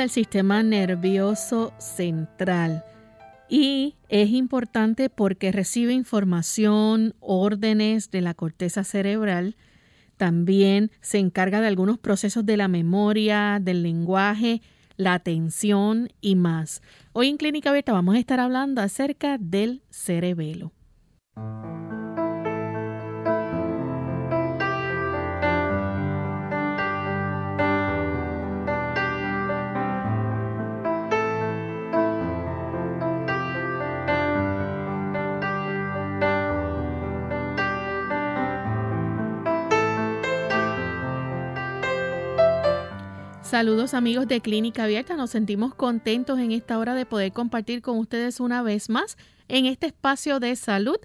Del sistema nervioso central y es importante porque recibe información, órdenes de la corteza cerebral. También se encarga de algunos procesos de la memoria, del lenguaje, la atención y más. Hoy en Clínica Abierta vamos a estar hablando acerca del cerebelo. Saludos amigos de Clínica Abierta, nos sentimos contentos en esta hora de poder compartir con ustedes una vez más en este espacio de salud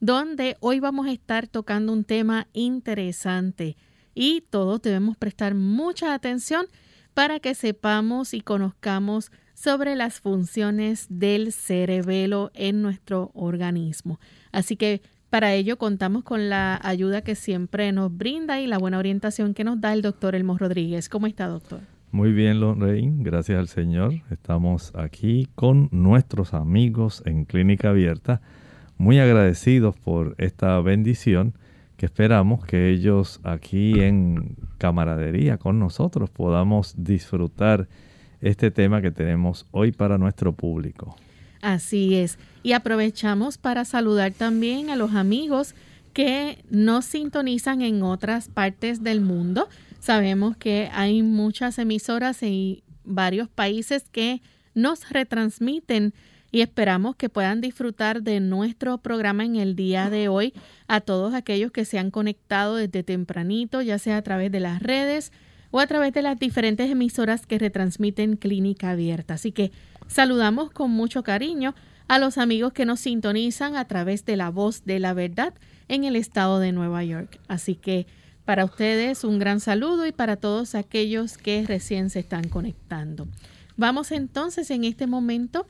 donde hoy vamos a estar tocando un tema interesante y todos debemos prestar mucha atención para que sepamos y conozcamos sobre las funciones del cerebelo en nuestro organismo. Así que para ello contamos con la ayuda que siempre nos brinda y la buena orientación que nos da el doctor Elmo Rodríguez. ¿Cómo está, doctor? Muy bien, Lorraine, gracias al Señor. Estamos aquí con nuestros amigos en Clínica Abierta, muy agradecidos por esta bendición que esperamos que ellos aquí en camaradería con nosotros podamos disfrutar este tema que tenemos hoy para nuestro público. Así es. Y aprovechamos para saludar también a los amigos que nos sintonizan en otras partes del mundo. Sabemos que hay muchas emisoras y varios países que nos retransmiten y esperamos que puedan disfrutar de nuestro programa en el día de hoy a todos aquellos que se han conectado desde tempranito, ya sea a través de las redes o a través de las diferentes emisoras que retransmiten Clínica Abierta. Así que Saludamos con mucho cariño a los amigos que nos sintonizan a través de la voz de la verdad en el estado de Nueva York. Así que para ustedes un gran saludo y para todos aquellos que recién se están conectando. Vamos entonces en este momento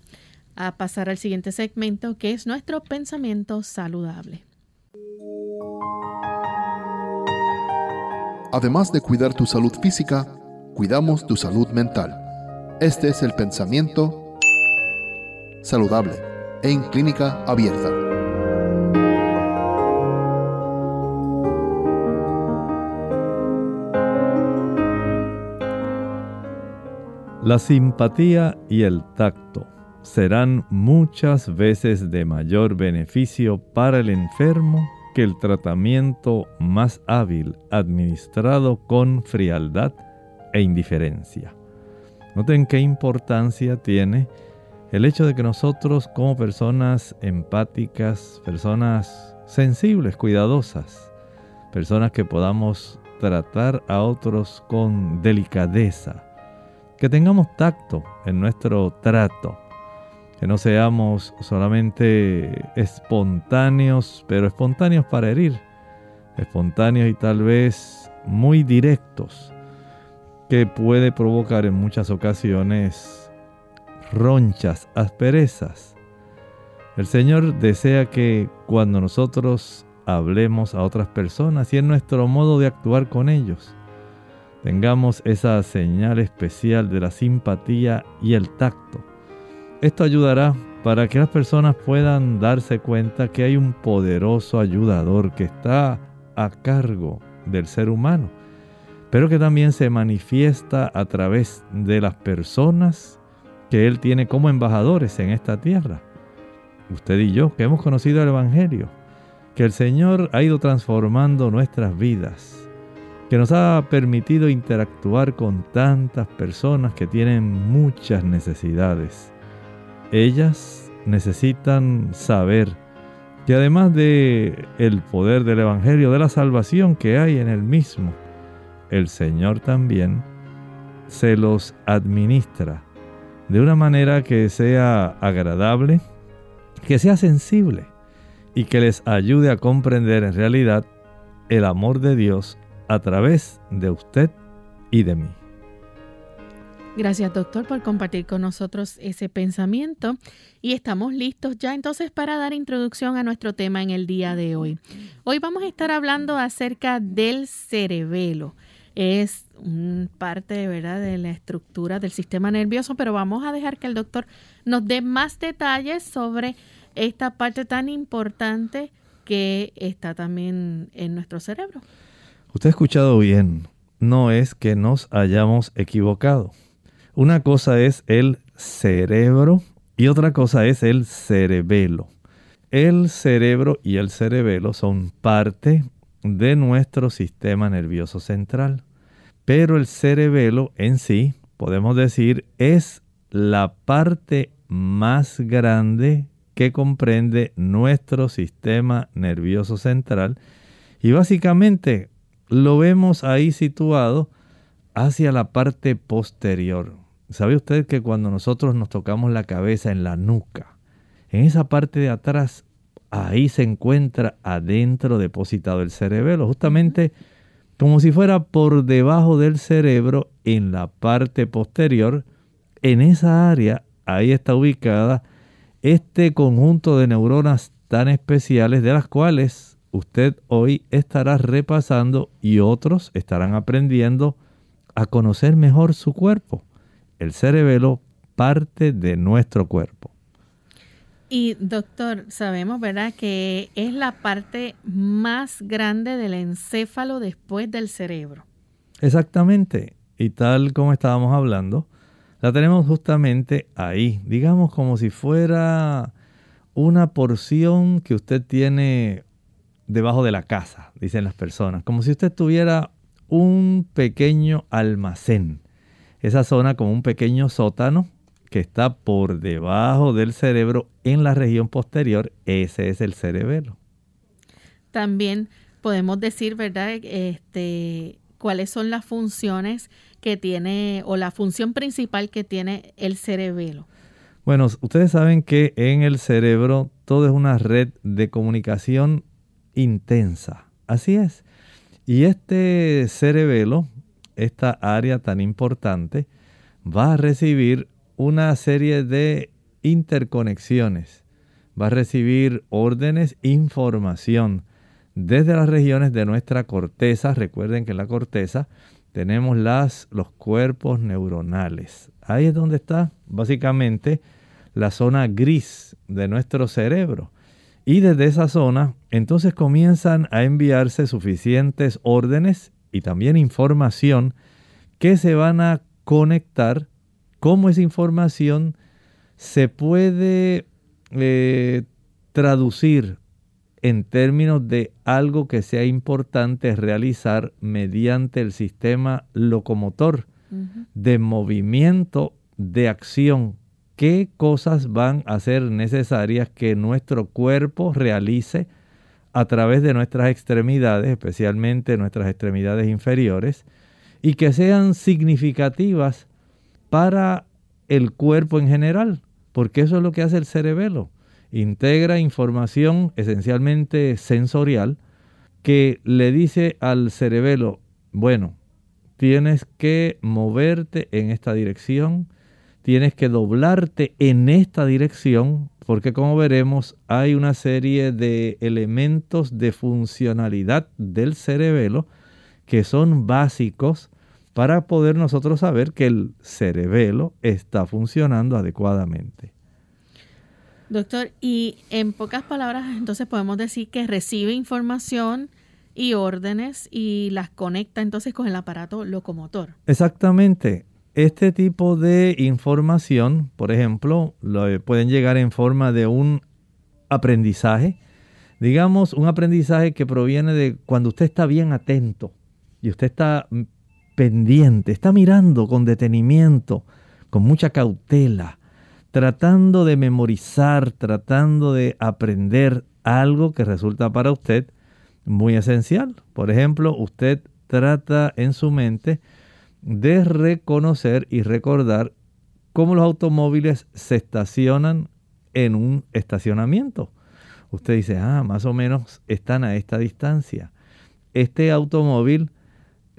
a pasar al siguiente segmento que es nuestro pensamiento saludable. Además de cuidar tu salud física, cuidamos tu salud mental. Este es el pensamiento saludable en clínica abierta. La simpatía y el tacto serán muchas veces de mayor beneficio para el enfermo que el tratamiento más hábil administrado con frialdad e indiferencia. Noten qué importancia tiene el hecho de que nosotros como personas empáticas, personas sensibles, cuidadosas, personas que podamos tratar a otros con delicadeza, que tengamos tacto en nuestro trato, que no seamos solamente espontáneos, pero espontáneos para herir, espontáneos y tal vez muy directos, que puede provocar en muchas ocasiones ronchas, asperezas. El Señor desea que cuando nosotros hablemos a otras personas y en nuestro modo de actuar con ellos, tengamos esa señal especial de la simpatía y el tacto. Esto ayudará para que las personas puedan darse cuenta que hay un poderoso ayudador que está a cargo del ser humano, pero que también se manifiesta a través de las personas que Él tiene como embajadores en esta tierra. Usted y yo, que hemos conocido el Evangelio, que el Señor ha ido transformando nuestras vidas, que nos ha permitido interactuar con tantas personas que tienen muchas necesidades. Ellas necesitan saber que además de el poder del evangelio de la salvación que hay en el mismo, el Señor también se los administra de una manera que sea agradable, que sea sensible y que les ayude a comprender en realidad el amor de Dios a través de usted y de mí. Gracias doctor por compartir con nosotros ese pensamiento y estamos listos ya entonces para dar introducción a nuestro tema en el día de hoy. Hoy vamos a estar hablando acerca del cerebelo. Es parte ¿verdad? de la estructura del sistema nervioso, pero vamos a dejar que el doctor nos dé más detalles sobre esta parte tan importante que está también en nuestro cerebro. Usted ha escuchado bien, no es que nos hayamos equivocado. Una cosa es el cerebro y otra cosa es el cerebelo. El cerebro y el cerebelo son parte de nuestro sistema nervioso central, pero el cerebelo en sí, podemos decir, es la parte más grande que comprende nuestro sistema nervioso central. Y básicamente lo vemos ahí situado hacia la parte posterior. ¿Sabe usted que cuando nosotros nos tocamos la cabeza en la nuca, en esa parte de atrás, ahí se encuentra adentro depositado el cerebelo, justamente como si fuera por debajo del cerebro en la parte posterior, en esa área, ahí está ubicada este conjunto de neuronas tan especiales de las cuales usted hoy estará repasando y otros estarán aprendiendo a conocer mejor su cuerpo. El cerebelo parte de nuestro cuerpo. Y doctor, sabemos, ¿verdad?, que es la parte más grande del encéfalo después del cerebro. Exactamente. Y tal como estábamos hablando, la tenemos justamente ahí, digamos como si fuera una porción que usted tiene debajo de la casa, dicen las personas, como si usted tuviera un pequeño almacén. Esa zona como un pequeño sótano que está por debajo del cerebro en la región posterior, ese es el cerebelo. También podemos decir, ¿verdad? Este, cuáles son las funciones que tiene o la función principal que tiene el cerebelo. Bueno, ustedes saben que en el cerebro todo es una red de comunicación intensa. Así es. Y este cerebelo, esta área tan importante, va a recibir una serie de interconexiones. Va a recibir órdenes, información desde las regiones de nuestra corteza. Recuerden que en la corteza tenemos las, los cuerpos neuronales. Ahí es donde está básicamente la zona gris de nuestro cerebro. Y desde esa zona, entonces comienzan a enviarse suficientes órdenes y también información que se van a conectar, cómo esa información se puede eh, traducir en términos de algo que sea importante realizar mediante el sistema locomotor de movimiento de acción. Qué cosas van a ser necesarias que nuestro cuerpo realice a través de nuestras extremidades, especialmente nuestras extremidades inferiores, y que sean significativas para el cuerpo en general, porque eso es lo que hace el cerebelo. Integra información esencialmente sensorial que le dice al cerebelo, bueno, tienes que moverte en esta dirección, tienes que doblarte en esta dirección porque como veremos hay una serie de elementos de funcionalidad del cerebelo que son básicos para poder nosotros saber que el cerebelo está funcionando adecuadamente. Doctor, y en pocas palabras, entonces podemos decir que recibe información y órdenes y las conecta entonces con el aparato locomotor. Exactamente. Este tipo de información, por ejemplo, lo, pueden llegar en forma de un aprendizaje. Digamos, un aprendizaje que proviene de cuando usted está bien atento y usted está pendiente, está mirando con detenimiento, con mucha cautela tratando de memorizar, tratando de aprender algo que resulta para usted muy esencial. Por ejemplo, usted trata en su mente de reconocer y recordar cómo los automóviles se estacionan en un estacionamiento. Usted dice, ah, más o menos están a esta distancia. Este automóvil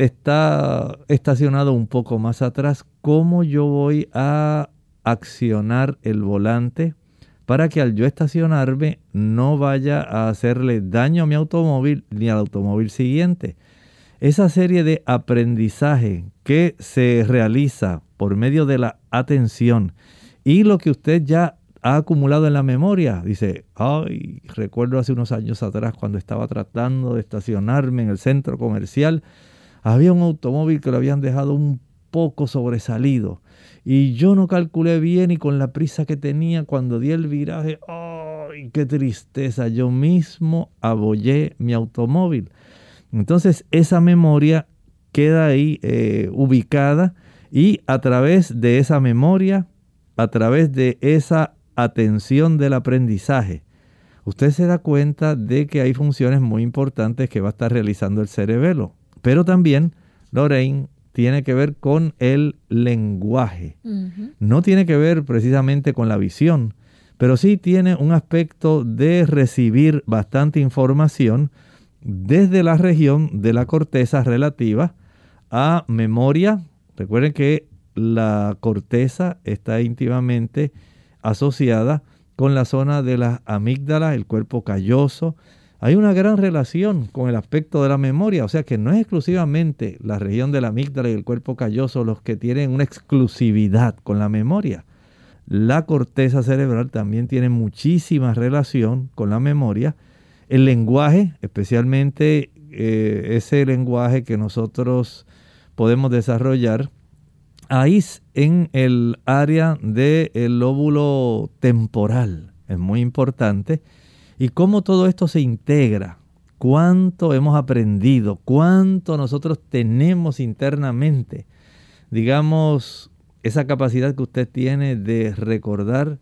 está estacionado un poco más atrás. ¿Cómo yo voy a accionar el volante para que al yo estacionarme no vaya a hacerle daño a mi automóvil ni al automóvil siguiente. Esa serie de aprendizaje que se realiza por medio de la atención y lo que usted ya ha acumulado en la memoria. Dice, ay, recuerdo hace unos años atrás cuando estaba tratando de estacionarme en el centro comercial, había un automóvil que lo habían dejado un poco sobresalido y yo no calculé bien y con la prisa que tenía cuando di el viraje, ¡ay, qué tristeza! Yo mismo abollé mi automóvil. Entonces esa memoria queda ahí eh, ubicada y a través de esa memoria, a través de esa atención del aprendizaje, usted se da cuenta de que hay funciones muy importantes que va a estar realizando el cerebelo. Pero también Lorraine tiene que ver con el lenguaje. No tiene que ver precisamente con la visión, pero sí tiene un aspecto de recibir bastante información desde la región de la corteza relativa a memoria. Recuerden que la corteza está íntimamente asociada con la zona de la amígdala, el cuerpo calloso, hay una gran relación con el aspecto de la memoria, o sea que no es exclusivamente la región de la amígdala y el cuerpo calloso los que tienen una exclusividad con la memoria. La corteza cerebral también tiene muchísima relación con la memoria. El lenguaje, especialmente eh, ese lenguaje que nosotros podemos desarrollar, ahí en el área del lóbulo temporal, es muy importante y cómo todo esto se integra, cuánto hemos aprendido, cuánto nosotros tenemos internamente. Digamos, esa capacidad que usted tiene de recordar,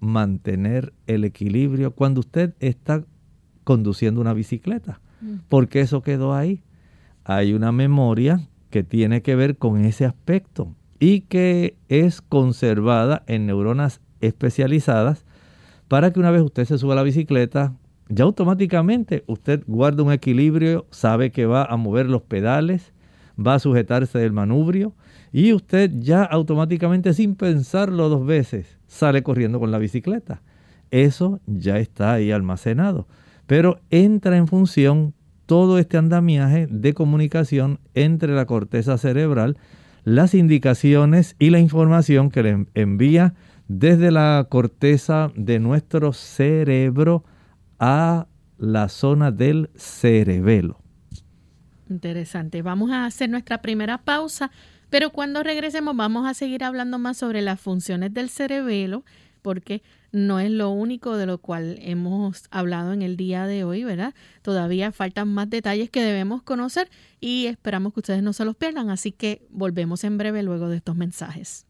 mantener el equilibrio cuando usted está conduciendo una bicicleta. Mm. Porque eso quedó ahí. Hay una memoria que tiene que ver con ese aspecto y que es conservada en neuronas especializadas para que una vez usted se suba a la bicicleta, ya automáticamente usted guarda un equilibrio, sabe que va a mover los pedales, va a sujetarse del manubrio y usted ya automáticamente sin pensarlo dos veces sale corriendo con la bicicleta. Eso ya está ahí almacenado. Pero entra en función todo este andamiaje de comunicación entre la corteza cerebral, las indicaciones y la información que le envía desde la corteza de nuestro cerebro a la zona del cerebelo. Interesante. Vamos a hacer nuestra primera pausa, pero cuando regresemos vamos a seguir hablando más sobre las funciones del cerebelo, porque no es lo único de lo cual hemos hablado en el día de hoy, ¿verdad? Todavía faltan más detalles que debemos conocer y esperamos que ustedes no se los pierdan, así que volvemos en breve luego de estos mensajes.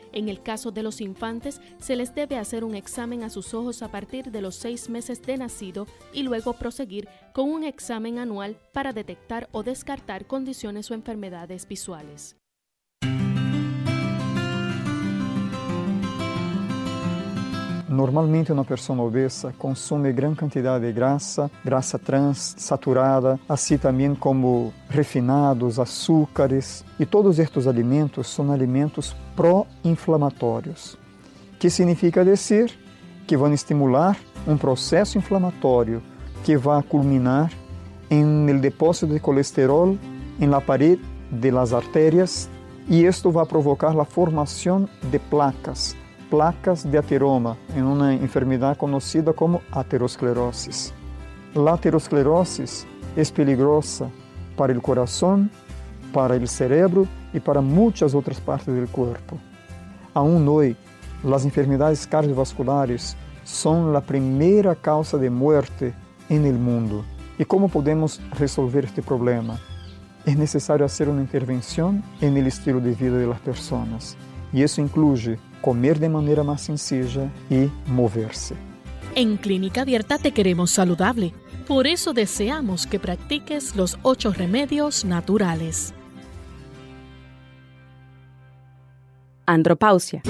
En el caso de los infantes, se les debe hacer un examen a sus ojos a partir de los seis meses de nacido y luego proseguir con un examen anual para detectar o descartar condiciones o enfermedades visuales. Normalmente uma pessoa obesa consome grande quantidade de grasa, grasa trans, saturada, assim também como refinados, açúcares. E todos estes alimentos são alimentos pró-inflamatórios, que significa dizer que vão estimular um processo inflamatório que vai culminar em el depósito de colesterol em la pared de las arterias e isto vai provocar a formação de placas, placas de ateroma, em uma enfermidade conhecida como aterosclerose. A aterosclerose é peligrosa para o coração, para o cérebro e para muitas outras partes do corpo. Aún hoje, as enfermidades cardiovasculares são a primeira causa de morte no mundo. E como podemos resolver este problema? é necessário fazer uma intervenção no estilo de vida das pessoas. E isso inclui comer de maneira mais sencilla e mover-se. En Clínica Abierta te queremos saludable. Por eso deseamos que practiques los ocho remedios naturales. Andropausia.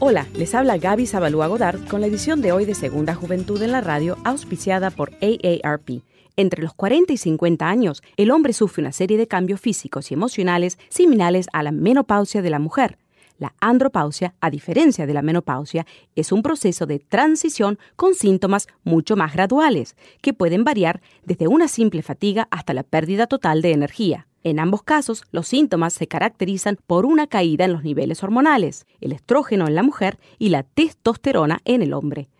Hola, les habla Gaby Zabalúa Godard con la edición de hoy de Segunda Juventud en la Radio, auspiciada por AARP entre los 40 y 50 años, el hombre sufre una serie de cambios físicos y emocionales similares a la menopausia de la mujer. La andropausia, a diferencia de la menopausia, es un proceso de transición con síntomas mucho más graduales, que pueden variar desde una simple fatiga hasta la pérdida total de energía. En ambos casos, los síntomas se caracterizan por una caída en los niveles hormonales, el estrógeno en la mujer y la testosterona en el hombre.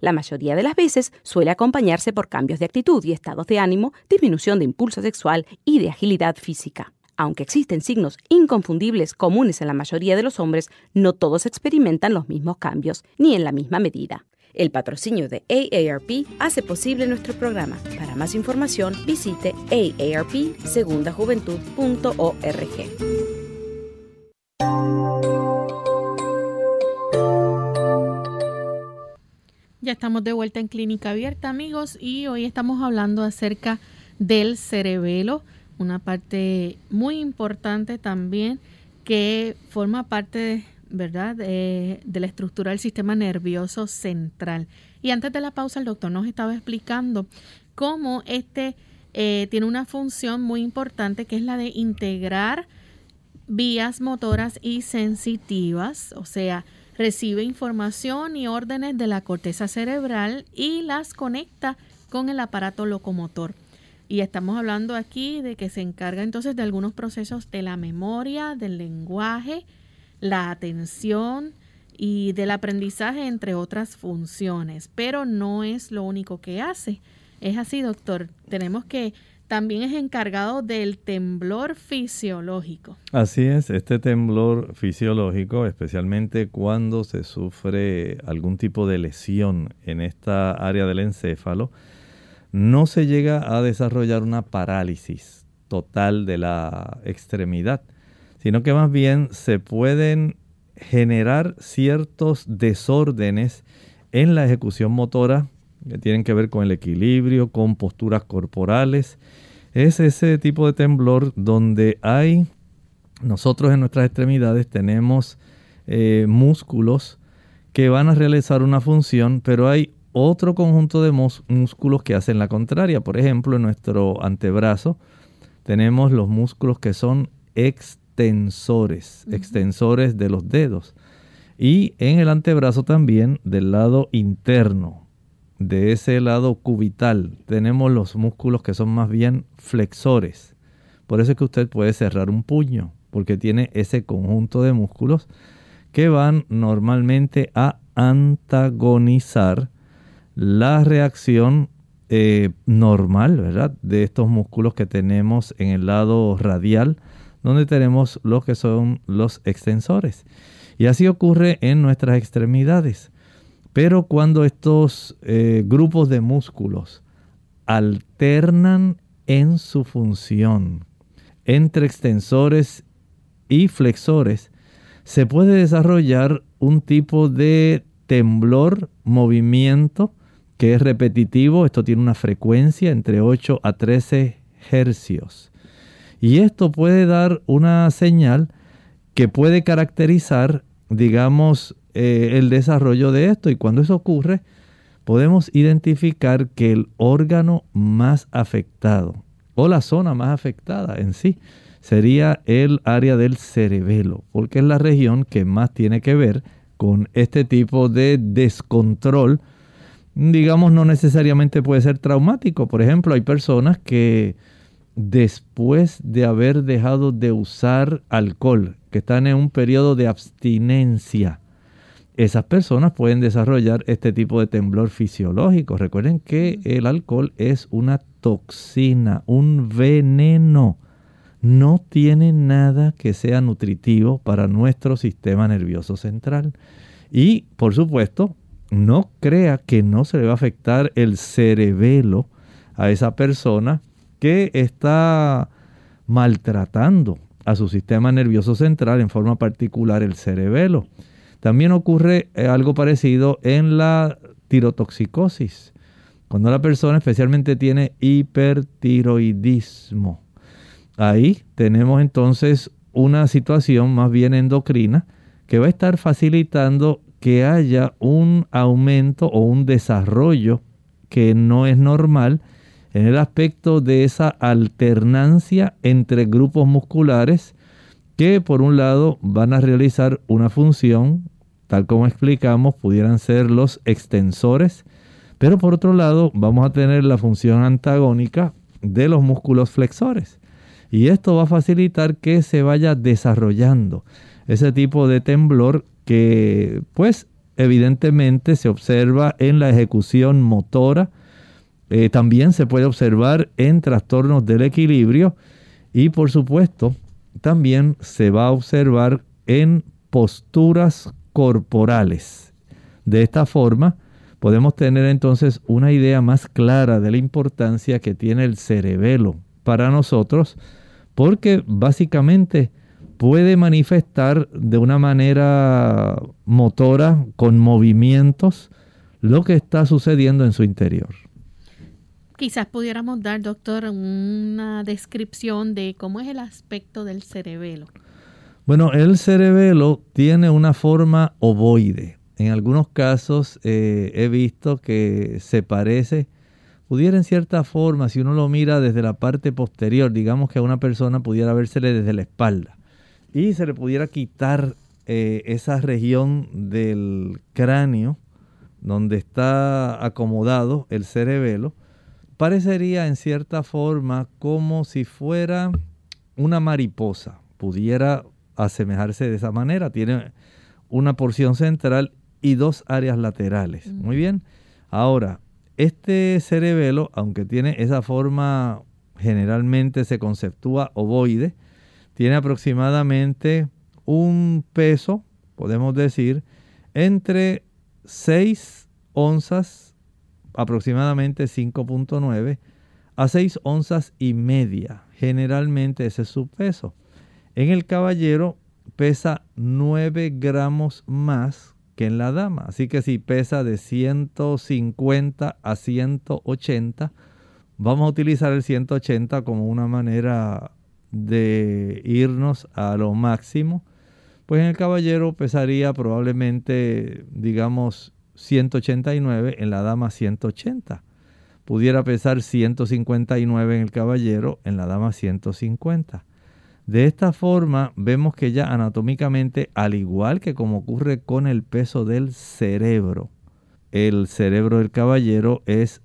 la mayoría de las veces suele acompañarse por cambios de actitud y estados de ánimo, disminución de impulso sexual y de agilidad física. Aunque existen signos inconfundibles comunes en la mayoría de los hombres, no todos experimentan los mismos cambios, ni en la misma medida. El patrocinio de AARP hace posible nuestro programa. Para más información, visite aarpsegundajuventud.org. Ya estamos de vuelta en Clínica Abierta, amigos, y hoy estamos hablando acerca del cerebelo, una parte muy importante también que forma parte, ¿verdad?, de, la estructura del sistema nervioso central. Y antes de la pausa, el doctor nos estaba explicando cómo este eh, tiene una función muy importante que es la de integrar vías motoras y sensitivas, o sea, recibe información y órdenes de la corteza cerebral y las conecta con el aparato locomotor. Y estamos hablando aquí de que se encarga entonces de algunos procesos de la memoria, del lenguaje, la atención y del aprendizaje, entre otras funciones. Pero no es lo único que hace. Es así, doctor. Tenemos que también es encargado del temblor fisiológico. Así es, este temblor fisiológico, especialmente cuando se sufre algún tipo de lesión en esta área del encéfalo, no se llega a desarrollar una parálisis total de la extremidad, sino que más bien se pueden generar ciertos desórdenes en la ejecución motora que tienen que ver con el equilibrio, con posturas corporales. Es ese tipo de temblor donde hay, nosotros en nuestras extremidades tenemos eh, músculos que van a realizar una función, pero hay otro conjunto de músculos que hacen la contraria. Por ejemplo, en nuestro antebrazo tenemos los músculos que son extensores, extensores de los dedos. Y en el antebrazo también del lado interno, de ese lado cubital tenemos los músculos que son más bien flexores. Por eso es que usted puede cerrar un puño, porque tiene ese conjunto de músculos que van normalmente a antagonizar la reacción eh, normal, ¿verdad? De estos músculos que tenemos en el lado radial, donde tenemos los que son los extensores. Y así ocurre en nuestras extremidades. Pero cuando estos eh, grupos de músculos alternan en su función entre extensores y flexores, se puede desarrollar un tipo de temblor, movimiento, que es repetitivo. Esto tiene una frecuencia entre 8 a 13 hercios. Y esto puede dar una señal que puede caracterizar, digamos, eh, el desarrollo de esto. Y cuando eso ocurre, podemos identificar que el órgano más afectado o la zona más afectada en sí sería el área del cerebelo, porque es la región que más tiene que ver con este tipo de descontrol. Digamos, no necesariamente puede ser traumático. Por ejemplo, hay personas que después de haber dejado de usar alcohol, que están en un periodo de abstinencia, esas personas pueden desarrollar este tipo de temblor fisiológico. Recuerden que el alcohol es una toxina, un veneno. No tiene nada que sea nutritivo para nuestro sistema nervioso central. Y, por supuesto, no crea que no se le va a afectar el cerebelo a esa persona que está maltratando a su sistema nervioso central, en forma particular el cerebelo. También ocurre eh, algo parecido en la tirotoxicosis, cuando la persona especialmente tiene hipertiroidismo. Ahí tenemos entonces una situación más bien endocrina que va a estar facilitando que haya un aumento o un desarrollo que no es normal en el aspecto de esa alternancia entre grupos musculares que por un lado van a realizar una función, tal como explicamos, pudieran ser los extensores, pero por otro lado vamos a tener la función antagónica de los músculos flexores. Y esto va a facilitar que se vaya desarrollando ese tipo de temblor que pues evidentemente se observa en la ejecución motora, eh, también se puede observar en trastornos del equilibrio y por supuesto también se va a observar en posturas corporales. De esta forma podemos tener entonces una idea más clara de la importancia que tiene el cerebelo para nosotros porque básicamente puede manifestar de una manera motora, con movimientos, lo que está sucediendo en su interior. Quizás pudiéramos dar, doctor, una descripción de cómo es el aspecto del cerebelo. Bueno, el cerebelo tiene una forma ovoide. En algunos casos eh, he visto que se parece, pudiera en cierta forma, si uno lo mira desde la parte posterior, digamos que a una persona pudiera vérsele desde la espalda y se le pudiera quitar eh, esa región del cráneo donde está acomodado el cerebelo, parecería en cierta forma como si fuera una mariposa. Pudiera asemejarse de esa manera. Tiene una porción central y dos áreas laterales. Muy bien. Ahora, este cerebelo, aunque tiene esa forma, generalmente se conceptúa ovoide, tiene aproximadamente un peso, podemos decir, entre 6 onzas aproximadamente 5.9 a 6 onzas y media. Generalmente ese es su peso. En el caballero pesa 9 gramos más que en la dama. Así que si pesa de 150 a 180, vamos a utilizar el 180 como una manera de irnos a lo máximo. Pues en el caballero pesaría probablemente, digamos, 189, en la dama 180. Pudiera pesar 159 en el caballero, en la dama 150. De esta forma vemos que ya anatómicamente, al igual que como ocurre con el peso del cerebro, el cerebro del caballero es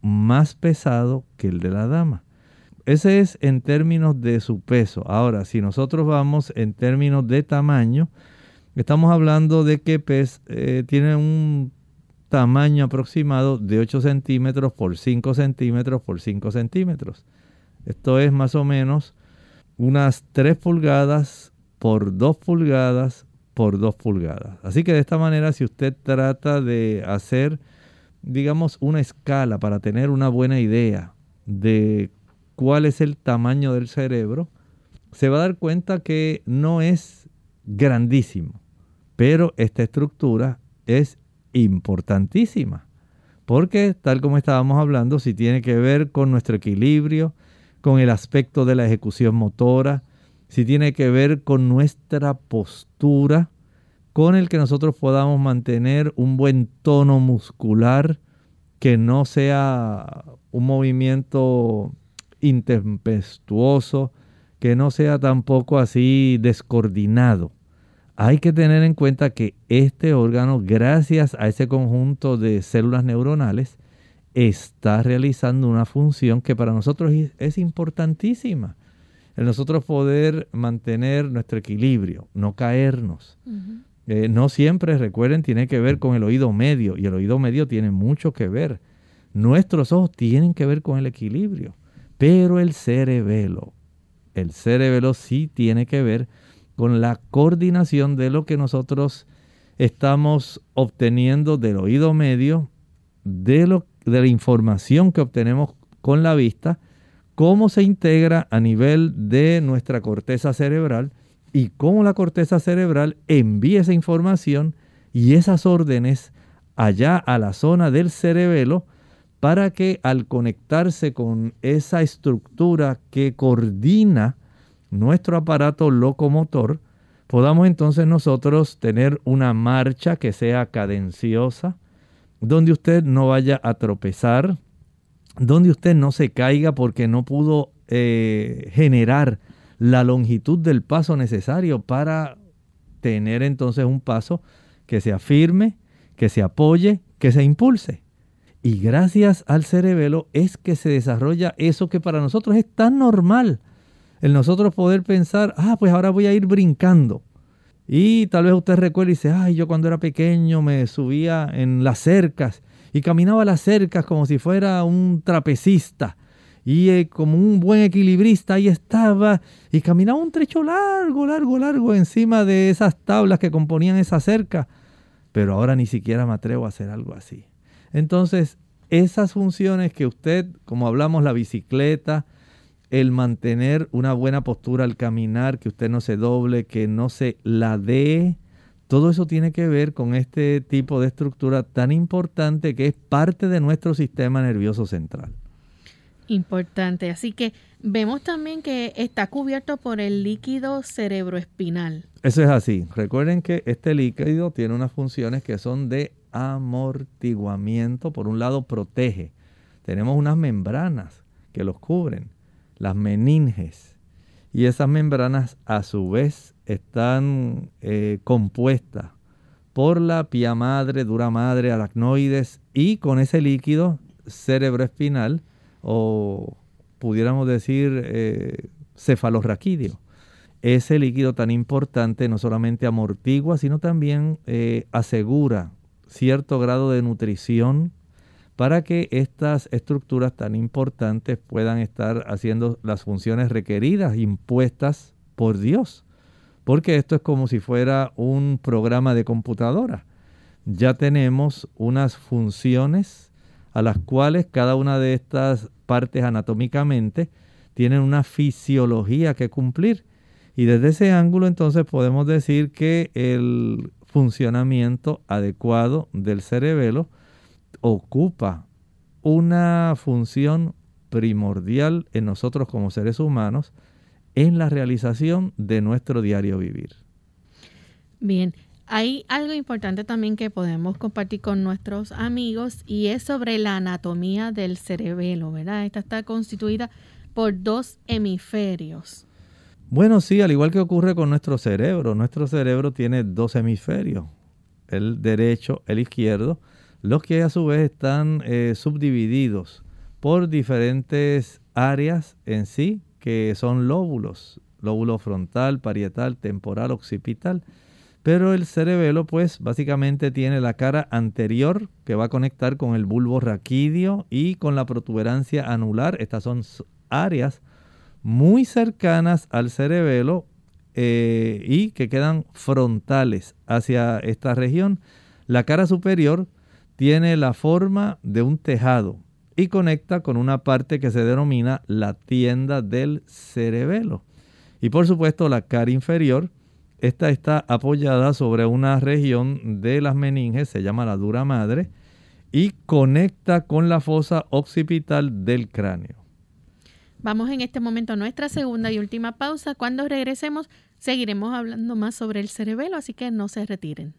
más pesado que el de la dama. Ese es en términos de su peso. Ahora, si nosotros vamos en términos de tamaño, Estamos hablando de que pez eh, tiene un tamaño aproximado de 8 centímetros por 5 centímetros por 5 centímetros. Esto es más o menos unas 3 pulgadas por 2 pulgadas por 2 pulgadas. Así que de esta manera, si usted trata de hacer, digamos, una escala para tener una buena idea de cuál es el tamaño del cerebro, se va a dar cuenta que no es grandísimo, pero esta estructura es importantísima, porque tal como estábamos hablando, si tiene que ver con nuestro equilibrio, con el aspecto de la ejecución motora, si tiene que ver con nuestra postura, con el que nosotros podamos mantener un buen tono muscular, que no sea un movimiento intempestuoso, que no sea tampoco así descoordinado. Hay que tener en cuenta que este órgano, gracias a ese conjunto de células neuronales, está realizando una función que para nosotros es importantísima el nosotros poder mantener nuestro equilibrio, no caernos. Eh, no siempre, recuerden, tiene que ver con el oído medio y el oído medio tiene mucho que ver. Nuestros ojos tienen que ver con el equilibrio, pero el cerebelo, el cerebelo sí tiene que ver con la coordinación de lo que nosotros estamos obteniendo del oído medio, de, lo, de la información que obtenemos con la vista cómo se integra a nivel de nuestra corteza cerebral y cómo la corteza cerebral envía esa información y esas órdenes allá a la zona del cerebelo para que al conectarse con esa estructura que coordina nuestro aparato locomotor, podamos entonces nosotros tener una marcha que sea cadenciosa, donde usted no vaya a tropezar, donde usted no se caiga porque no pudo eh, generar la longitud del paso necesario para tener entonces un paso que se afirme, que se apoye, que se impulse. Y gracias al cerebelo es que se desarrolla eso que para nosotros es tan normal. El nosotros poder pensar, ah, pues ahora voy a ir brincando. Y tal vez usted recuerde y dice, ay, yo cuando era pequeño me subía en las cercas y caminaba las cercas como si fuera un trapecista. Y eh, como un buen equilibrista ahí estaba y caminaba un trecho largo, largo, largo encima de esas tablas que componían esa cerca. Pero ahora ni siquiera me atrevo a hacer algo así. Entonces, esas funciones que usted, como hablamos, la bicicleta, el mantener una buena postura al caminar, que usted no se doble, que no se ladee, todo eso tiene que ver con este tipo de estructura tan importante que es parte de nuestro sistema nervioso central. Importante. Así que vemos también que está cubierto por el líquido cerebroespinal. Eso es así. Recuerden que este líquido tiene unas funciones que son de amortiguamiento. Por un lado, protege. Tenemos unas membranas que los cubren, las meninges. Y esas membranas a su vez están eh, compuestas por la pía madre, dura madre, aracnoides y con ese líquido cerebroespinal o pudiéramos decir eh, cefalorraquídeo. Ese líquido tan importante no solamente amortigua, sino también eh, asegura cierto grado de nutrición para que estas estructuras tan importantes puedan estar haciendo las funciones requeridas, impuestas por Dios porque esto es como si fuera un programa de computadora. Ya tenemos unas funciones a las cuales cada una de estas partes anatómicamente tienen una fisiología que cumplir. Y desde ese ángulo entonces podemos decir que el funcionamiento adecuado del cerebelo ocupa una función primordial en nosotros como seres humanos en la realización de nuestro diario vivir. Bien, hay algo importante también que podemos compartir con nuestros amigos y es sobre la anatomía del cerebelo, ¿verdad? Esta está constituida por dos hemisferios. Bueno, sí, al igual que ocurre con nuestro cerebro, nuestro cerebro tiene dos hemisferios, el derecho, el izquierdo, los que a su vez están eh, subdivididos por diferentes áreas en sí, que son lóbulos, lóbulo frontal, parietal, temporal, occipital. Pero el cerebelo, pues, básicamente tiene la cara anterior que va a conectar con el bulbo raquídeo y con la protuberancia anular. Estas son áreas muy cercanas al cerebelo eh, y que quedan frontales hacia esta región. La cara superior tiene la forma de un tejado y conecta con una parte que se denomina la tienda del cerebelo. Y por supuesto la cara inferior, esta está apoyada sobre una región de las meninges, se llama la dura madre, y conecta con la fosa occipital del cráneo. Vamos en este momento a nuestra segunda y última pausa. Cuando regresemos seguiremos hablando más sobre el cerebelo, así que no se retiren.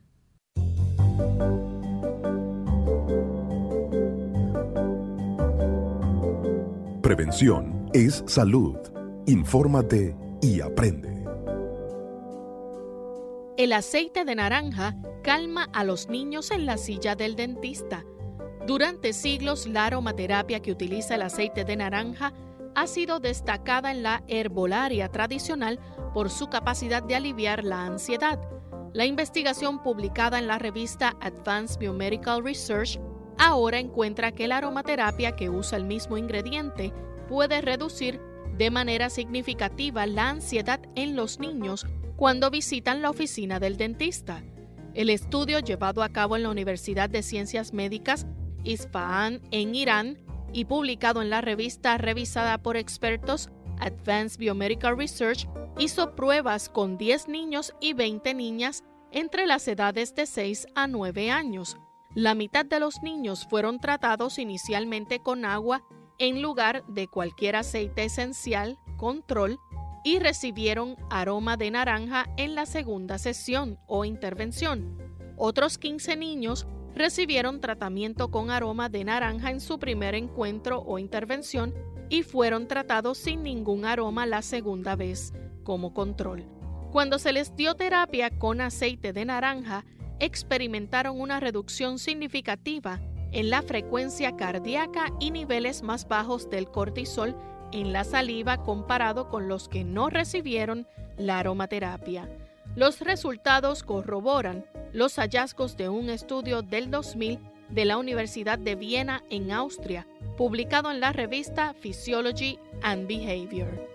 Prevención es salud. Infórmate y aprende. El aceite de naranja calma a los niños en la silla del dentista. Durante siglos, la aromaterapia que utiliza el aceite de naranja ha sido destacada en la herbolaria tradicional por su capacidad de aliviar la ansiedad. La investigación publicada en la revista Advanced Biomedical Research ahora encuentra que la aromaterapia que usa el mismo ingrediente puede reducir de manera significativa la ansiedad en los niños cuando visitan la oficina del dentista. El estudio llevado a cabo en la Universidad de Ciencias Médicas Isfahan en Irán y publicado en la revista revisada por expertos Advanced Biomedical Research, hizo pruebas con 10 niños y 20 niñas entre las edades de 6 a 9 años. La mitad de los niños fueron tratados inicialmente con agua en lugar de cualquier aceite esencial, control, y recibieron aroma de naranja en la segunda sesión o intervención. Otros 15 niños recibieron tratamiento con aroma de naranja en su primer encuentro o intervención y fueron tratados sin ningún aroma la segunda vez, como control. Cuando se les dio terapia con aceite de naranja, experimentaron una reducción significativa en la frecuencia cardíaca y niveles más bajos del cortisol en la saliva comparado con los que no recibieron la aromaterapia. Los resultados corroboran los hallazgos de un estudio del 2000 de la Universidad de Viena en Austria, publicado en la revista Physiology and Behavior.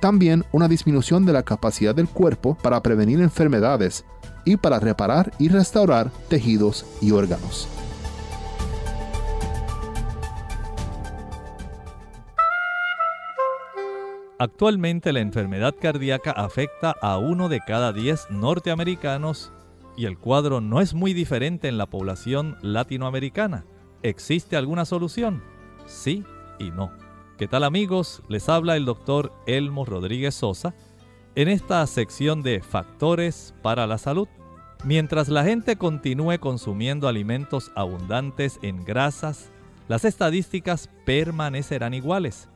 También una disminución de la capacidad del cuerpo para prevenir enfermedades y para reparar y restaurar tejidos y órganos. Actualmente la enfermedad cardíaca afecta a uno de cada diez norteamericanos y el cuadro no es muy diferente en la población latinoamericana. ¿Existe alguna solución? Sí y no. ¿Qué tal amigos? Les habla el doctor Elmo Rodríguez Sosa en esta sección de Factores para la Salud. Mientras la gente continúe consumiendo alimentos abundantes en grasas, las estadísticas permanecerán iguales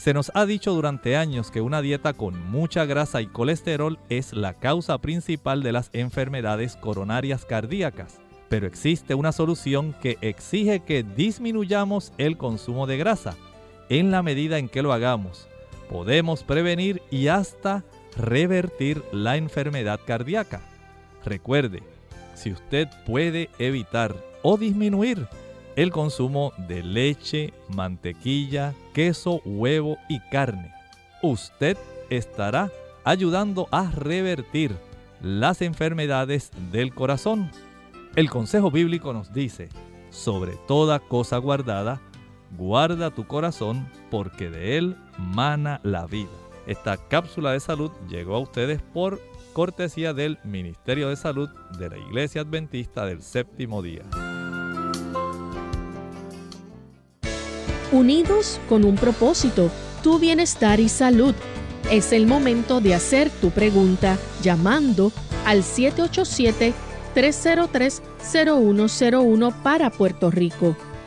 se nos ha dicho durante años que una dieta con mucha grasa y colesterol es la causa principal de las enfermedades coronarias cardíacas, pero existe una solución que exige que disminuyamos el consumo de grasa. En la medida en que lo hagamos, podemos prevenir y hasta revertir la enfermedad cardíaca. Recuerde, si usted puede evitar o disminuir el consumo de leche, mantequilla, queso, huevo y carne. Usted estará ayudando a revertir las enfermedades del corazón. El consejo bíblico nos dice, sobre toda cosa guardada, guarda tu corazón porque de él mana la vida. Esta cápsula de salud llegó a ustedes por cortesía del Ministerio de Salud de la Iglesia Adventista del Séptimo Día. unidos con un propósito, tu bienestar y salud. Es el momento de hacer tu pregunta llamando al 787-303-0101 para Puerto Rico,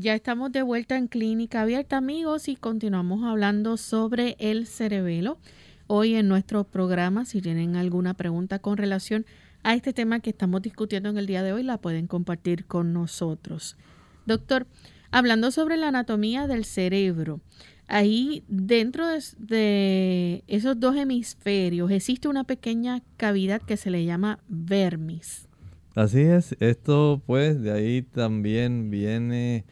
Ya estamos de vuelta en Clínica Abierta, amigos, y continuamos hablando sobre el cerebelo. Hoy en nuestro programa, si tienen alguna pregunta con relación a este tema que estamos discutiendo en el día de hoy, la pueden compartir con nosotros. Doctor, hablando sobre la anatomía del cerebro, ahí dentro de, esos dos hemisferios existe una pequeña cavidad que se le llama vermis. Así es, esto pues de ahí también viene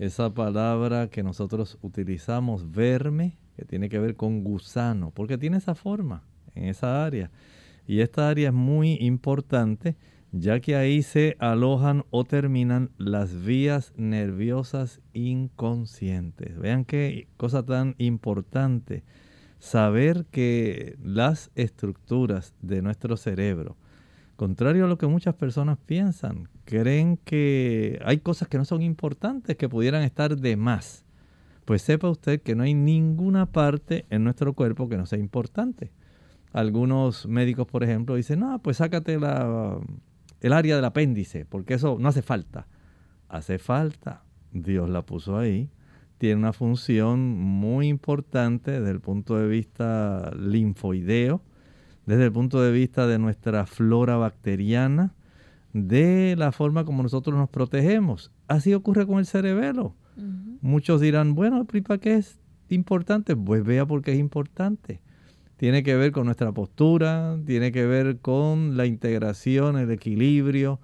esa palabra que nosotros utilizamos, verme, que tiene que ver con gusano, porque tiene esa forma en esa área. Y esta área es muy importante, ya que ahí se alojan o terminan las vías nerviosas inconscientes. Vean qué cosa tan importante saber que las estructuras de nuestro cerebro, Contrario a lo que muchas personas piensan, creen que hay cosas que no son importantes, que pudieran estar de más. Pues sepa usted que no hay ninguna parte en nuestro cuerpo que no sea importante. Algunos médicos, por ejemplo, dicen, no, pues sácate la, el área del apéndice, porque eso no hace falta. Hace falta. Dios la puso ahí. Tiene una función muy importante desde el punto de vista linfoideo desde el punto de vista de nuestra flora bacteriana, de la forma como nosotros nos protegemos. Así ocurre con el cerebelo. Muchos dirán, bueno, ¿para qué es importante? Pues vea por qué es importante. Tiene que ver con nuestra postura, tiene que ver con la integración, el equilibrio.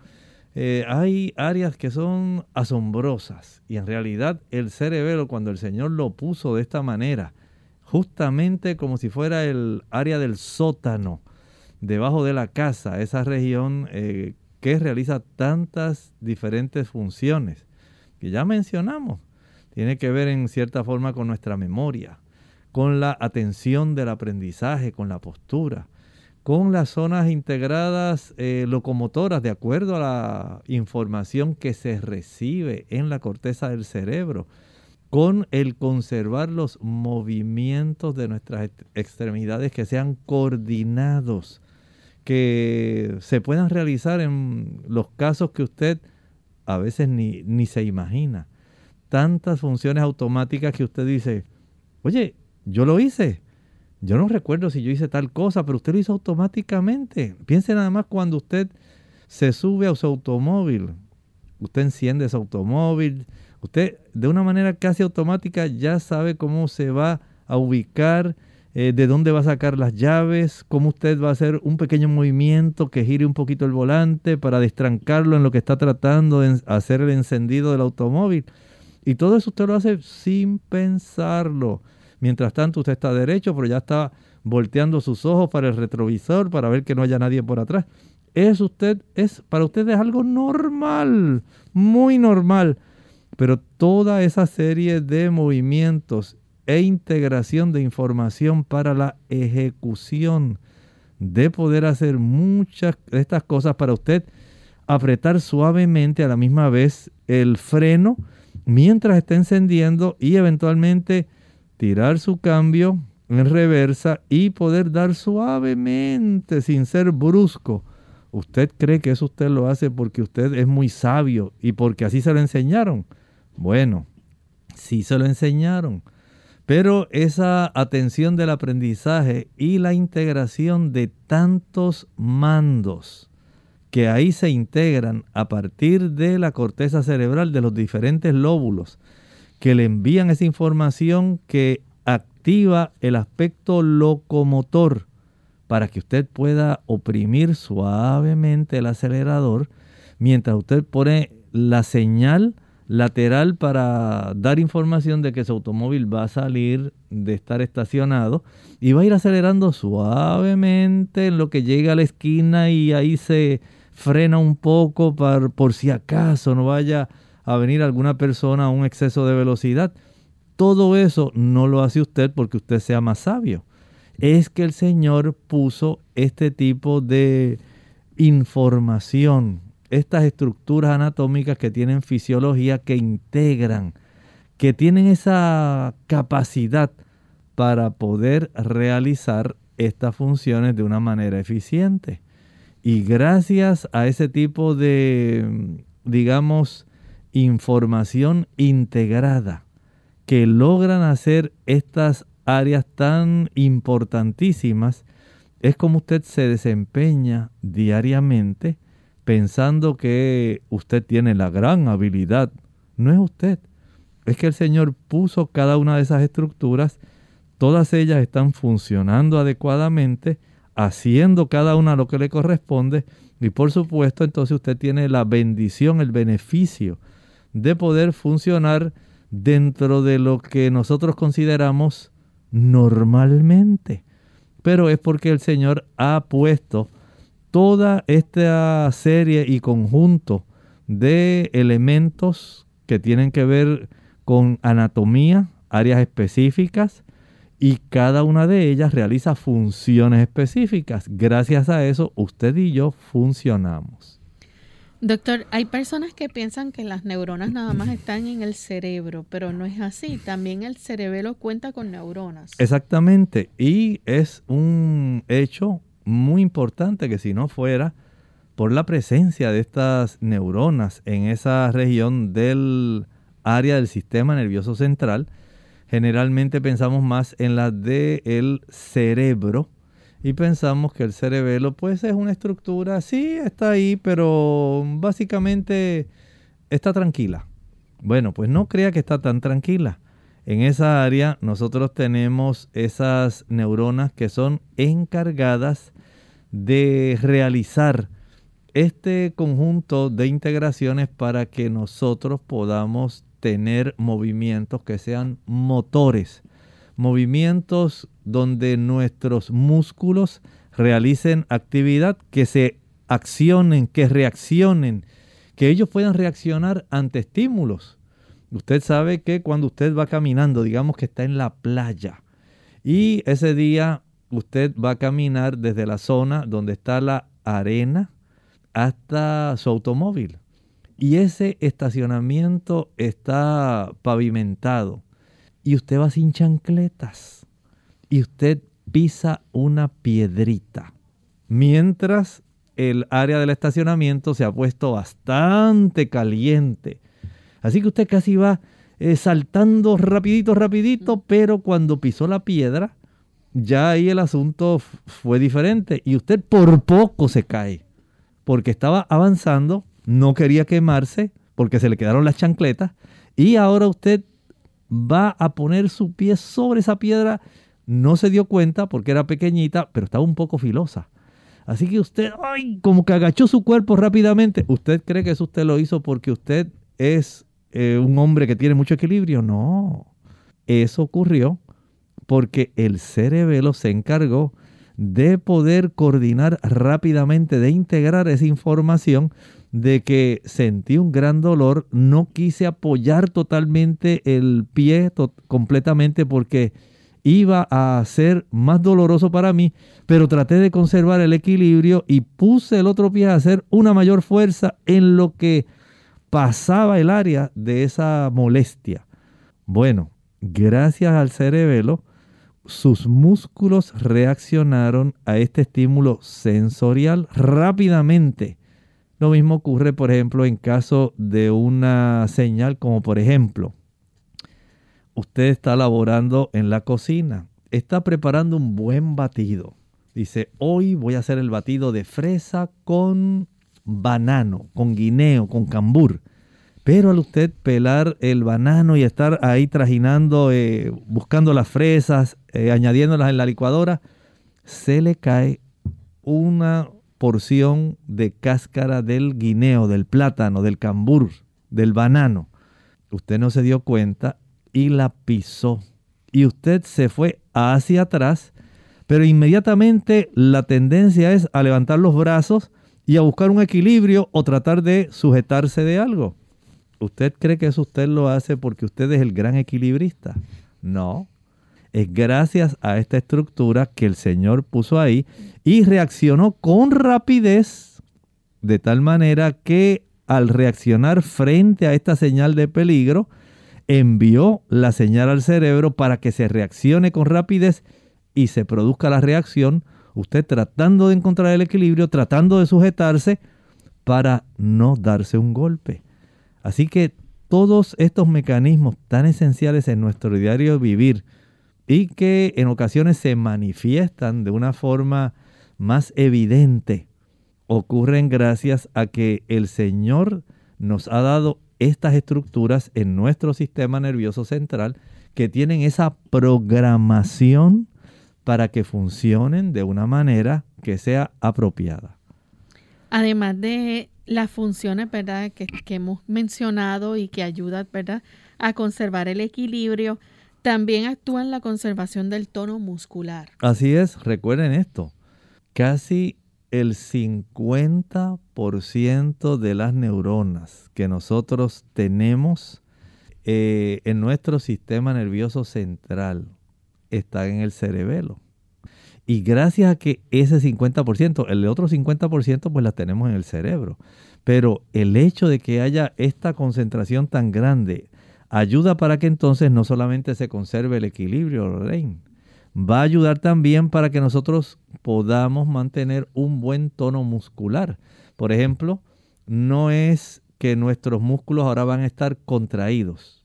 Eh, hay áreas que son asombrosas y en realidad el cerebelo, cuando el Señor lo puso de esta manera, justamente como si fuera el área del sótano, debajo de la casa, esa región eh, que realiza tantas diferentes funciones que ya mencionamos. Tiene que ver en cierta forma con nuestra memoria, con la atención del aprendizaje, con la postura, con las zonas integradas eh, locomotoras de acuerdo a la información que se recibe en la corteza del cerebro con el conservar los movimientos de nuestras extremidades que sean coordinados, que se puedan realizar en los casos que usted a veces ni, ni se imagina. Tantas funciones automáticas que usted dice, oye, yo lo hice. Yo no recuerdo si yo hice tal cosa, pero usted lo hizo automáticamente. Piense nada más cuando usted se sube a su automóvil. Usted enciende su automóvil, Usted de una manera casi automática ya sabe cómo se va a ubicar, eh, de dónde va a sacar las llaves, cómo usted va a hacer un pequeño movimiento que gire un poquito el volante para destrancarlo en lo que está tratando de hacer el encendido del automóvil. Y todo eso usted lo hace sin pensarlo. Mientras tanto usted está derecho, pero ya está volteando sus ojos para el retrovisor para ver que no haya nadie por atrás. Eso usted es para usted es algo normal, muy normal. Pero toda esa serie de movimientos e integración de información para la ejecución de poder hacer muchas de estas cosas para usted apretar suavemente a la misma vez el freno mientras está encendiendo y eventualmente tirar su cambio en reversa y poder dar suavemente sin ser brusco. ¿Usted cree que eso usted lo hace porque usted es muy sabio y porque así se lo enseñaron? Bueno, sí se lo enseñaron, pero esa atención del aprendizaje y la integración de tantos mandos que ahí se integran a partir de la corteza cerebral de los diferentes lóbulos que le envían esa información que activa el aspecto locomotor para que usted pueda oprimir suavemente el acelerador mientras usted pone la señal lateral para dar información de que su automóvil va a salir de estar estacionado y va a ir acelerando suavemente en lo que llega a la esquina y ahí se frena un poco por, por si acaso no vaya a venir alguna persona a un exceso de velocidad. Todo eso no lo hace usted porque usted sea más sabio. Es que el Señor puso este tipo de información, estas estructuras anatómicas que tienen fisiología, que integran, que tienen esa capacidad para poder realizar estas funciones de una manera eficiente. Y gracias a ese tipo de, digamos, información integrada que logran hacer estas áreas tan importantísimas, es como usted se desempeña diariamente pensando que usted tiene la gran habilidad. No es usted. Es que el Señor puso cada una de esas estructuras, todas ellas están funcionando adecuadamente, haciendo cada una lo que le corresponde y por supuesto entonces usted tiene la bendición, el beneficio de poder funcionar dentro de lo que nosotros consideramos normalmente. Pero es porque el Señor ha puesto toda esta serie y conjunto de elementos que tienen que ver con anatomía, áreas específicas, y cada una de ellas realiza funciones específicas. Gracias a eso, usted y yo funcionamos. Doctor, hay personas que piensan que las neuronas nada más están en el cerebro, pero no es así. También el cerebelo cuenta con neuronas. Exactamente. Y es un hecho muy importante que si no fuera por la presencia de estas neuronas en esa región del área del sistema nervioso central, generalmente pensamos más en la del cerebro y pensamos que el cerebelo pues es una estructura, sí, está ahí, pero básicamente está tranquila. Bueno, pues no crea que está tan tranquila. En esa área nosotros tenemos esas neuronas que son encargadas de realizar este conjunto de integraciones para que nosotros podamos tener movimientos que sean motores movimientos donde nuestros músculos realicen actividad, que se accionen, que reaccionen, que ellos puedan reaccionar ante estímulos. Usted sabe que cuando usted va caminando, digamos que está en la playa, y ese día usted va a caminar desde la zona donde está la arena hasta su automóvil. Y ese estacionamiento está pavimentado y usted va sin chancletas y usted pisa una piedrita. Mientras el área del estacionamiento se ha puesto bastante caliente. Así que usted casi va eh, saltando rapidito, rapidito, pero cuando pisó la piedra, ya ahí el asunto fue diferente y usted por poco se cae, porque estaba avanzando, no quería quemarse, porque se le quedaron las chancletas, y ahora usted va a poner su pie sobre esa piedra. No se dio cuenta porque era pequeñita, pero estaba un poco filosa. Así que usted, ay, como que agachó su cuerpo rápidamente. ¿Usted cree que eso usted lo hizo porque usted es eh, un hombre que tiene mucho equilibrio? No. Eso ocurrió porque el cerebelo se encargó de poder coordinar rápidamente, de integrar esa información de que sentí un gran dolor, no quise apoyar totalmente el pie completamente porque iba a ser más doloroso para mí, pero traté de conservar el equilibrio y puse el otro pie a hacer una mayor fuerza en lo que pasaba el área de esa molestia. Bueno, gracias al cerebelo, sus músculos reaccionaron a este estímulo sensorial rápidamente lo mismo ocurre, por ejemplo, en caso de una señal como por ejemplo, usted está laborando en la cocina, está preparando un buen batido. Dice, hoy voy a hacer el batido de fresa con banano, con guineo, con cambur. Pero al usted pelar el banano y estar ahí trajinando, eh, buscando las fresas, eh, añadiéndolas en la licuadora, se le cae una porción de cáscara del guineo, del plátano, del cambur, del banano. Usted no se dio cuenta y la pisó. Y usted se fue hacia atrás, pero inmediatamente la tendencia es a levantar los brazos y a buscar un equilibrio o tratar de sujetarse de algo. ¿Usted cree que eso usted lo hace porque usted es el gran equilibrista? No. Es gracias a esta estructura que el Señor puso ahí y reaccionó con rapidez de tal manera que al reaccionar frente a esta señal de peligro, envió la señal al cerebro para que se reaccione con rapidez y se produzca la reacción, usted tratando de encontrar el equilibrio, tratando de sujetarse para no darse un golpe. Así que todos estos mecanismos tan esenciales en nuestro diario vivir y que en ocasiones se manifiestan de una forma más evidente, ocurren gracias a que el Señor nos ha dado estas estructuras en nuestro sistema nervioso central que tienen esa programación para que funcionen de una manera que sea apropiada. Además de las funciones ¿verdad? Que, que hemos mencionado y que ayudan a conservar el equilibrio, también actúa en la conservación del tono muscular. Así es, recuerden esto, casi el 50% de las neuronas que nosotros tenemos eh, en nuestro sistema nervioso central están en el cerebelo. Y gracias a que ese 50%, el otro 50% pues la tenemos en el cerebro. Pero el hecho de que haya esta concentración tan grande ayuda para que entonces no solamente se conserve el equilibrio, Lorraine, va a ayudar también para que nosotros podamos mantener un buen tono muscular. Por ejemplo, no es que nuestros músculos ahora van a estar contraídos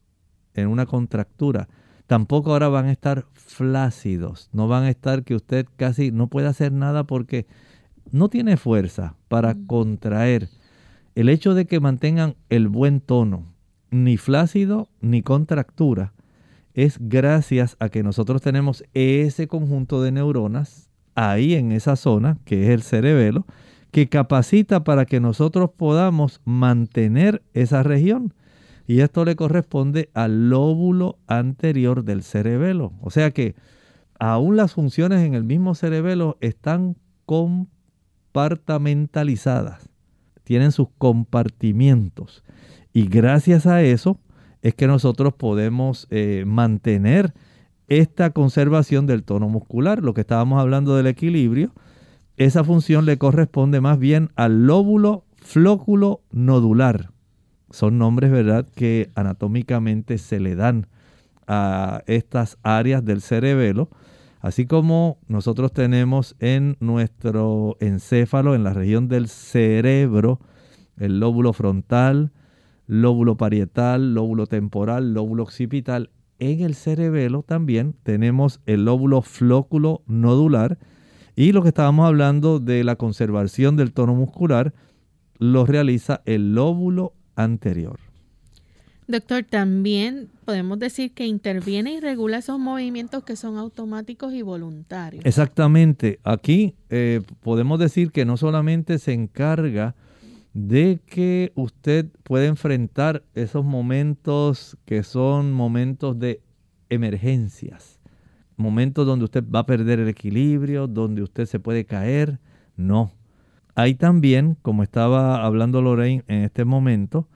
en una contractura. Tampoco ahora van a estar flácidos. No van a estar que usted casi no puede hacer nada porque no tiene fuerza para contraer. El hecho de que mantengan el buen tono, ni flácido ni contractura, es gracias a que nosotros tenemos ese conjunto de neuronas ahí en esa zona, que es el cerebelo, que capacita para que nosotros podamos mantener esa región. Y esto le corresponde al lóbulo anterior del cerebelo. O sea que aún las funciones en el mismo cerebelo están compartamentalizadas, tienen sus compartimientos. Y gracias a eso, es que nosotros podemos eh, mantener esta conservación del tono muscular, lo que estábamos hablando del equilibrio, esa función le corresponde más bien al lóbulo flóculo nodular. Son nombres, ¿verdad?, que anatómicamente se le dan a estas áreas del cerebelo, así como nosotros tenemos en nuestro encéfalo, en la región del cerebro, el lóbulo frontal, lóbulo parietal, lóbulo temporal, lóbulo occipital. En el cerebelo también tenemos el lóbulo flóculo nodular y lo que estábamos hablando de la conservación del tono muscular lo realiza el lóbulo anterior. Doctor, también podemos decir que interviene y regula esos movimientos que son automáticos y voluntarios. Exactamente. Aquí eh, podemos decir que no solamente se encarga de que usted puede enfrentar esos momentos que son momentos de emergencias, momentos donde usted va a perder el equilibrio, donde usted se puede caer. No. Hay también, como estaba hablando Lorraine en este momento,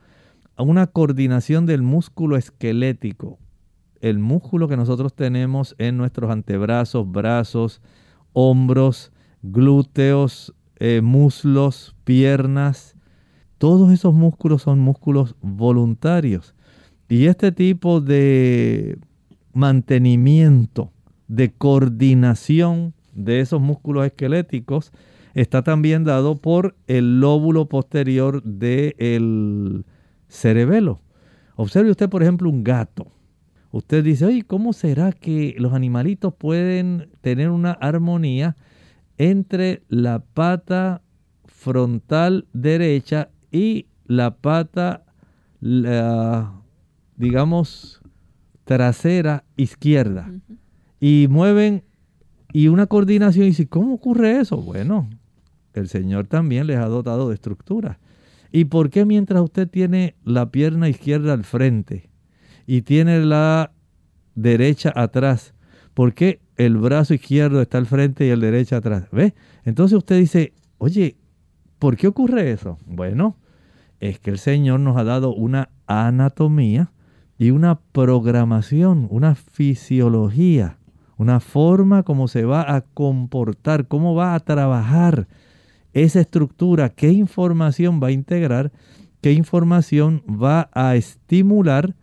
una coordinación del músculo esquelético. El músculo que nosotros tenemos en nuestros antebrazos, brazos, hombros, glúteos, eh, muslos, piernas, todos esos músculos son músculos voluntarios. Y este tipo de mantenimiento, de coordinación de esos músculos esqueléticos está también dado por el lóbulo posterior del cerebelo. Observe usted, por ejemplo, un gato. Usted dice, oye, ¿cómo será que los animalitos pueden tener una armonía entre la pata frontal derecha y la pata, digamos, trasera izquierda. Y mueven y una coordinación. Y dice, ¿cómo ocurre eso? Bueno, el Señor también les ha dotado de estructura. ¿Y por qué mientras usted tiene la pierna izquierda al frente y tiene la derecha atrás? ¿Por qué el brazo izquierdo está al frente y el derecho atrás? ¿Ve? Entonces usted dice, oye, ¿por qué ocurre eso? Bueno, es que el Señor nos ha dado una anatomía y una programación, una fisiología, una forma como se va a comportar, cómo va a trabajar esa estructura, qué información va a integrar, qué información va a estimular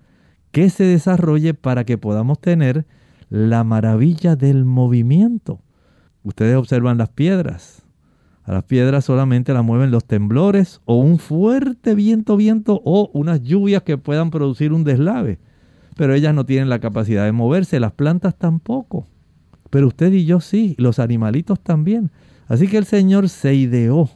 que se desarrolle para que podamos tener la maravilla del movimiento. Ustedes observan las piedras. A las piedras solamente las mueven los temblores o un fuerte viento, viento o unas lluvias que puedan producir un deslave. Pero ellas no tienen la capacidad de moverse, las plantas tampoco. Pero usted y yo sí, los animalitos también. Así que el Señor se ideó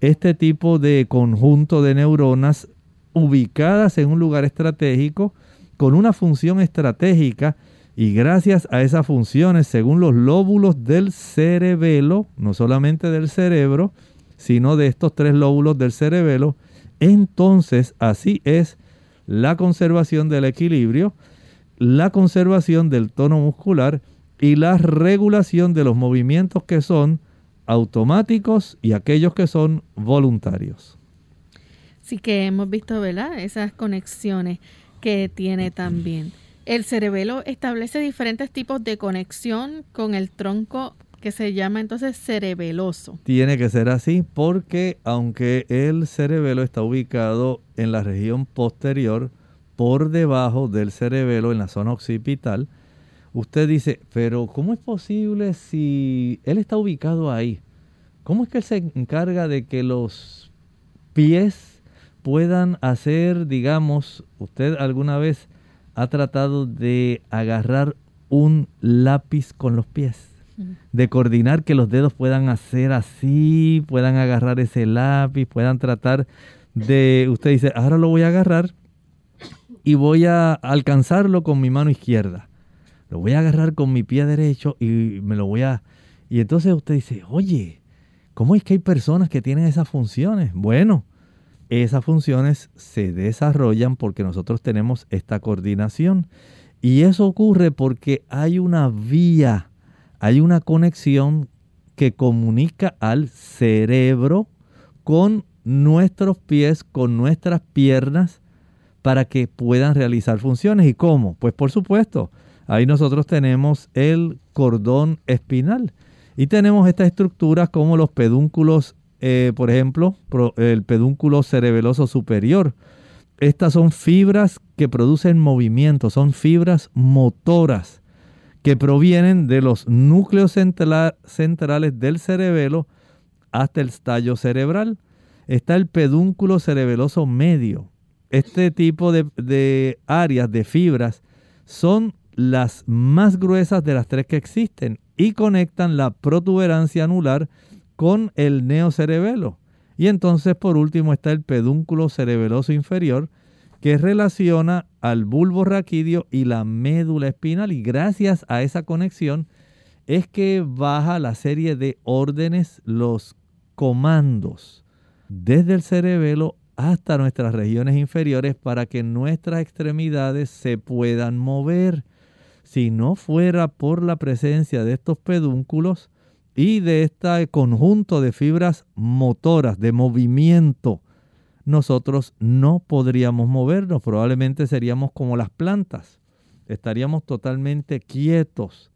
este tipo de conjunto de neuronas ubicadas en un lugar estratégico con una función estratégica y gracias a esas funciones, según los lóbulos del cerebelo, no solamente del cerebro, sino de estos tres lóbulos del cerebelo, entonces así es la conservación del equilibrio, la conservación del tono muscular y la regulación de los movimientos que son automáticos y aquellos que son voluntarios. Sí que hemos visto, ¿verdad? Esas conexiones que tiene también. El cerebelo establece diferentes tipos de conexión con el tronco que se llama entonces cerebeloso. Tiene que ser así porque aunque el cerebelo está ubicado en la región posterior, por debajo del cerebelo, en la zona occipital, usted dice, pero ¿cómo es posible si él está ubicado ahí? ¿Cómo es que él se encarga de que los pies puedan hacer, digamos, usted alguna vez ha tratado de agarrar un lápiz con los pies, de coordinar que los dedos puedan hacer así, puedan agarrar ese lápiz, puedan tratar de, usted dice, ahora lo voy a agarrar y voy a alcanzarlo con mi mano izquierda. Lo voy a agarrar con mi pie derecho y me lo voy a... Y entonces usted dice, oye, ¿cómo es que hay personas que tienen esas funciones? Bueno, esas funciones se desarrollan porque nosotros tenemos esta coordinación. Y eso ocurre porque hay una vía, hay una conexión que comunica al cerebro con nuestros pies, con nuestras piernas, para que puedan realizar funciones. ¿Y cómo? Pues por supuesto, ahí nosotros tenemos el cordón espinal y tenemos estas estructuras como los pedúnculos eh, por ejemplo, el pedúnculo cerebeloso superior. Estas son fibras que producen movimiento, son fibras motoras que provienen de los núcleos centrales del cerebelo hasta el tallo cerebral. Está el pedúnculo cerebeloso medio. Este tipo de, de áreas de fibras son las más gruesas de las tres que existen y conectan la protuberancia anular con el neocerebelo. Y entonces por último está el pedúnculo cerebeloso inferior que relaciona al bulbo raquídeo y la médula espinal y gracias a esa conexión es que baja la serie de órdenes, los comandos desde el cerebelo hasta nuestras regiones inferiores para que nuestras extremidades se puedan mover. Si no fuera por la presencia de estos pedúnculos, y de este conjunto de fibras motoras, de movimiento, nosotros no podríamos movernos, probablemente seríamos como las plantas, estaríamos totalmente quietos.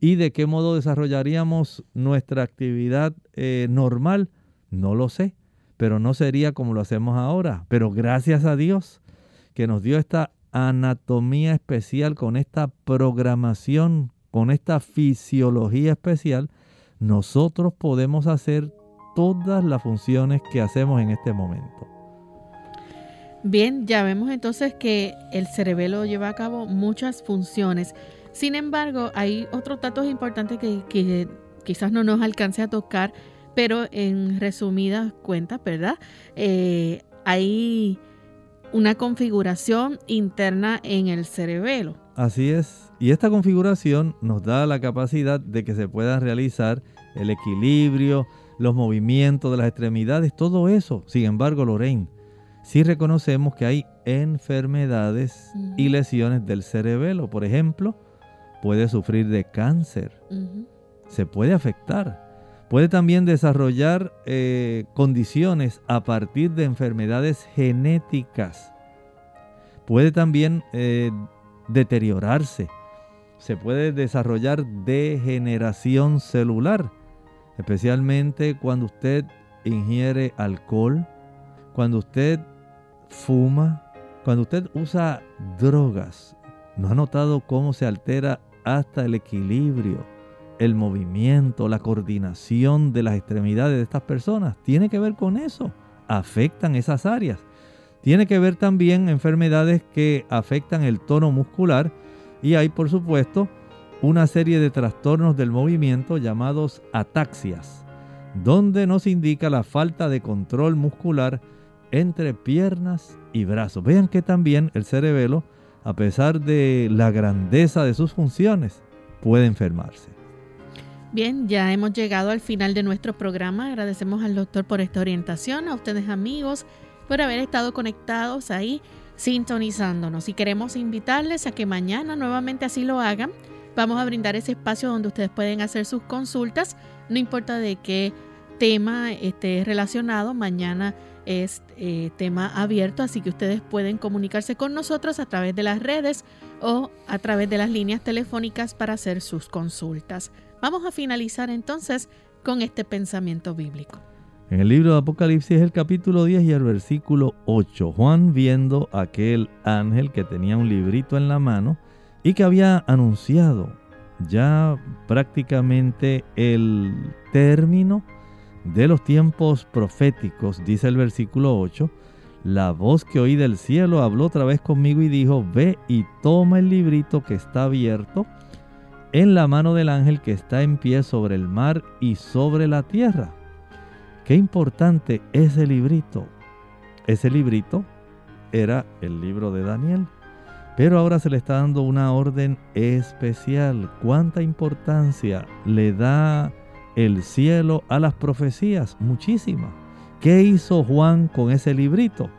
¿Y de qué modo desarrollaríamos nuestra actividad eh, normal? No lo sé, pero no sería como lo hacemos ahora. Pero gracias a Dios que nos dio esta anatomía especial, con esta programación, con esta fisiología especial, nosotros podemos hacer todas las funciones que hacemos en este momento. Bien, ya vemos entonces que el cerebelo lleva a cabo muchas funciones. Sin embargo, hay otros datos importantes que, quizás no nos alcance a tocar, pero en resumidas cuentas, ¿verdad? Eh, hay una configuración interna en el cerebelo. Así es. Y esta configuración nos da la capacidad de que se puedan realizar el equilibrio, los movimientos de las extremidades, todo eso. Sin embargo, Lorraine, sí reconocemos que hay enfermedades y lesiones del cerebelo. Por ejemplo, puede sufrir de cáncer. Se puede afectar. Puede también desarrollar eh, condiciones a partir de enfermedades genéticas. Puede también eh, deteriorarse. Se puede desarrollar degeneración celular, especialmente cuando usted ingiere alcohol, cuando usted fuma, cuando usted usa drogas. ¿No ha notado cómo se altera hasta el equilibrio? el movimiento, la coordinación de las extremidades de estas personas. Tiene que ver con eso. Afectan esas áreas. Tiene que ver también enfermedades que afectan el tono muscular y hay por supuesto una serie de trastornos del movimiento llamados ataxias, donde nos indica la falta de control muscular entre piernas y brazos. Vean que también el cerebelo, a pesar de la grandeza de sus funciones, puede enfermarse. Bien, ya hemos llegado al final de nuestro programa. Agradecemos al doctor por esta orientación, a ustedes amigos por haber estado conectados ahí sintonizándonos. Y queremos invitarles a que mañana nuevamente así lo hagan. Vamos a brindar ese espacio donde ustedes pueden hacer sus consultas, no importa de qué tema esté relacionado. Mañana es eh, tema abierto, así que ustedes pueden comunicarse con nosotros a través de las redes o a través de las líneas telefónicas para hacer sus consultas. Vamos a finalizar entonces con este pensamiento bíblico. En el libro de Apocalipsis, el capítulo 10 y el versículo 8, Juan viendo aquel ángel que tenía un librito en la mano y que había anunciado ya prácticamente el término de los tiempos proféticos, dice el versículo 8, la voz que oí del cielo habló otra vez conmigo y dijo, ve y toma el librito que está abierto en la mano del ángel que está en pie sobre el mar y sobre la tierra. Qué importante ese librito. Ese librito era el libro de Daniel. Pero ahora se le está dando una orden especial. ¿Cuánta importancia le da el cielo a las profecías? Muchísima. ¿Qué hizo Juan con ese librito?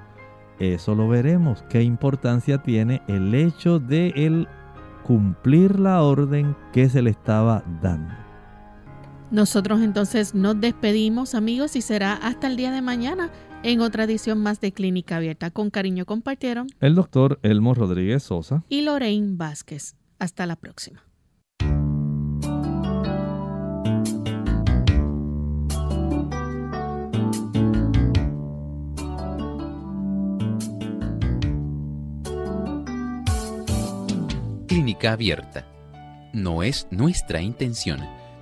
Eso lo veremos. ¿Qué importancia tiene el hecho de el cumplir la orden que se le estaba dando. Nosotros entonces nos despedimos amigos y será hasta el día de mañana en otra edición más de Clínica Abierta. Con cariño compartieron el doctor Elmo Rodríguez Sosa y Lorraine Vázquez. Hasta la próxima. Clínica Abierta. No es nuestra intención